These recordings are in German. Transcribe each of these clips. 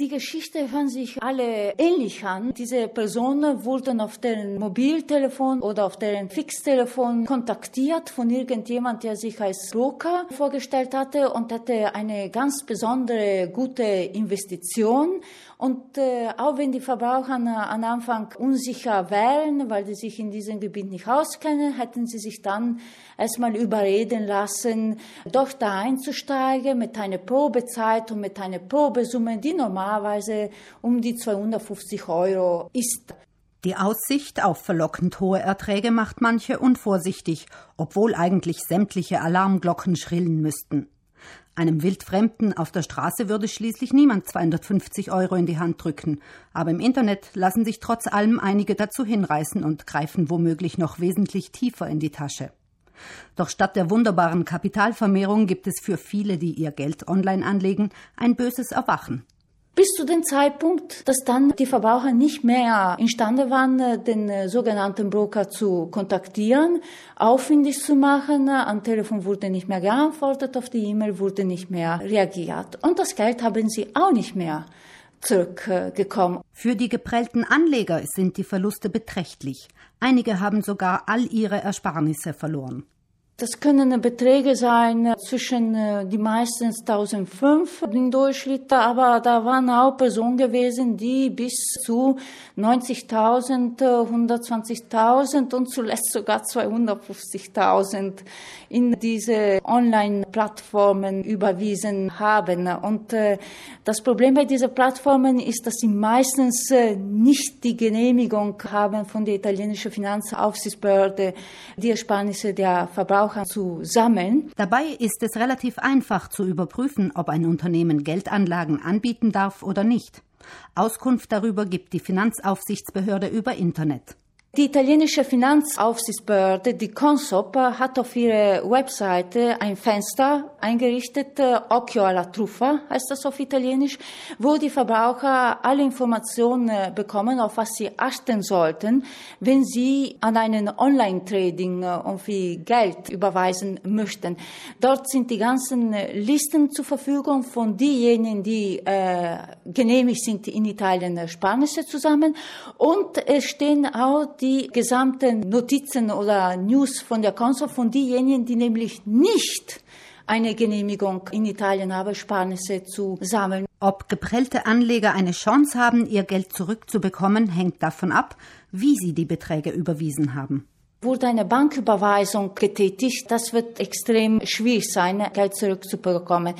Die Geschichte hören sich alle ähnlich an. Diese Personen wurden auf deren Mobiltelefon oder auf deren Fixtelefon kontaktiert von irgendjemand, der sich als Broker vorgestellt hatte und hatte eine ganz besondere gute Investition. Und äh, auch wenn die Verbraucher am Anfang unsicher wären, weil sie sich in diesem Gebiet nicht auskennen, hätten sie sich dann erstmal überreden lassen, doch da einzusteigen mit einer Probezeit und mit einer Probesumme, die normalerweise um die 250 Euro ist. Die Aussicht auf verlockend hohe Erträge macht manche unvorsichtig, obwohl eigentlich sämtliche Alarmglocken schrillen müssten. Einem Wildfremden auf der Straße würde schließlich niemand 250 Euro in die Hand drücken. Aber im Internet lassen sich trotz allem einige dazu hinreißen und greifen womöglich noch wesentlich tiefer in die Tasche. Doch statt der wunderbaren Kapitalvermehrung gibt es für viele, die ihr Geld online anlegen, ein böses Erwachen bis zu dem Zeitpunkt, dass dann die Verbraucher nicht mehr imstande waren, äh, den äh, sogenannten Broker zu kontaktieren, aufwendig zu machen. Am Telefon wurde nicht mehr geantwortet, auf die E-Mail wurde nicht mehr reagiert. Und das Geld haben sie auch nicht mehr zurückgekommen. Für die geprellten Anleger sind die Verluste beträchtlich. Einige haben sogar all ihre Ersparnisse verloren. Das können Beträge sein äh, zwischen äh, die meistens 1005 in Durchschnitt, aber da waren auch Personen gewesen, die bis zu 90.000, 120.000 und zuletzt sogar 250.000 in diese Online-Plattformen überwiesen haben. Und äh, das Problem bei diesen Plattformen ist, dass sie meistens nicht die Genehmigung haben von der italienischen Finanzaufsichtsbehörde, die Ersparnisse der Verbraucher Verbraucher zu sammeln. Dabei ist es relativ einfach zu überprüfen, ob ein Unternehmen Geldanlagen anbieten darf oder nicht. Auskunft darüber gibt die Finanzaufsichtsbehörde über Internet. Die italienische Finanzaufsichtsbehörde, die Consop, hat auf ihrer Webseite ein Fenster eingerichtet, äh, Occhio alla Truffa heißt das auf Italienisch, wo die Verbraucher alle Informationen äh, bekommen, auf was sie achten sollten, wenn sie an einen Online-Trading äh, irgendwie Geld überweisen möchten. Dort sind die ganzen Listen zur Verfügung von denjenigen, die äh, genehmigt sind, in Italien Sparnisse zusammen und es stehen auch die gesamten Notizen oder News von der Konsul von denjenigen, die nämlich nicht eine Genehmigung in Italien haben, Sparnisse zu sammeln. Ob geprellte Anleger eine Chance haben, ihr Geld zurückzubekommen, hängt davon ab, wie sie die Beträge überwiesen haben. Wurde eine Banküberweisung getätigt, das wird extrem schwierig sein, Geld zurückzubekommen.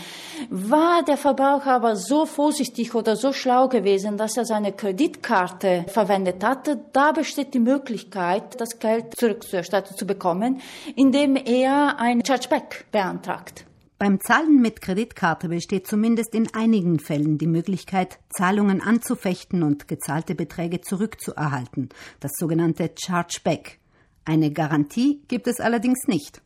War der Verbraucher aber so vorsichtig oder so schlau gewesen, dass er seine Kreditkarte verwendet hatte, da besteht die Möglichkeit, das Geld zurückzuerstattet zu bekommen, indem er ein Chargeback beantragt. Beim Zahlen mit Kreditkarte besteht zumindest in einigen Fällen die Möglichkeit, Zahlungen anzufechten und gezahlte Beträge zurückzuerhalten, das sogenannte Chargeback. Eine Garantie gibt es allerdings nicht.